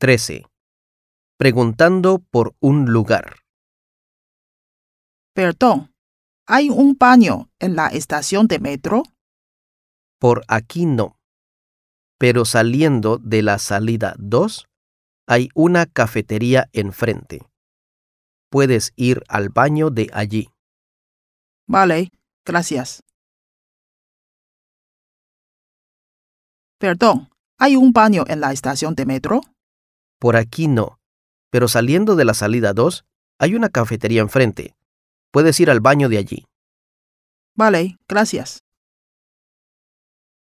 13. Preguntando por un lugar. Perdón, ¿hay un baño en la estación de metro? Por aquí no. Pero saliendo de la salida 2, hay una cafetería enfrente. Puedes ir al baño de allí. Vale, gracias. Perdón, ¿hay un baño en la estación de metro? Por aquí no. Pero saliendo de la salida 2, hay una cafetería enfrente. Puedes ir al baño de allí. Vale, gracias.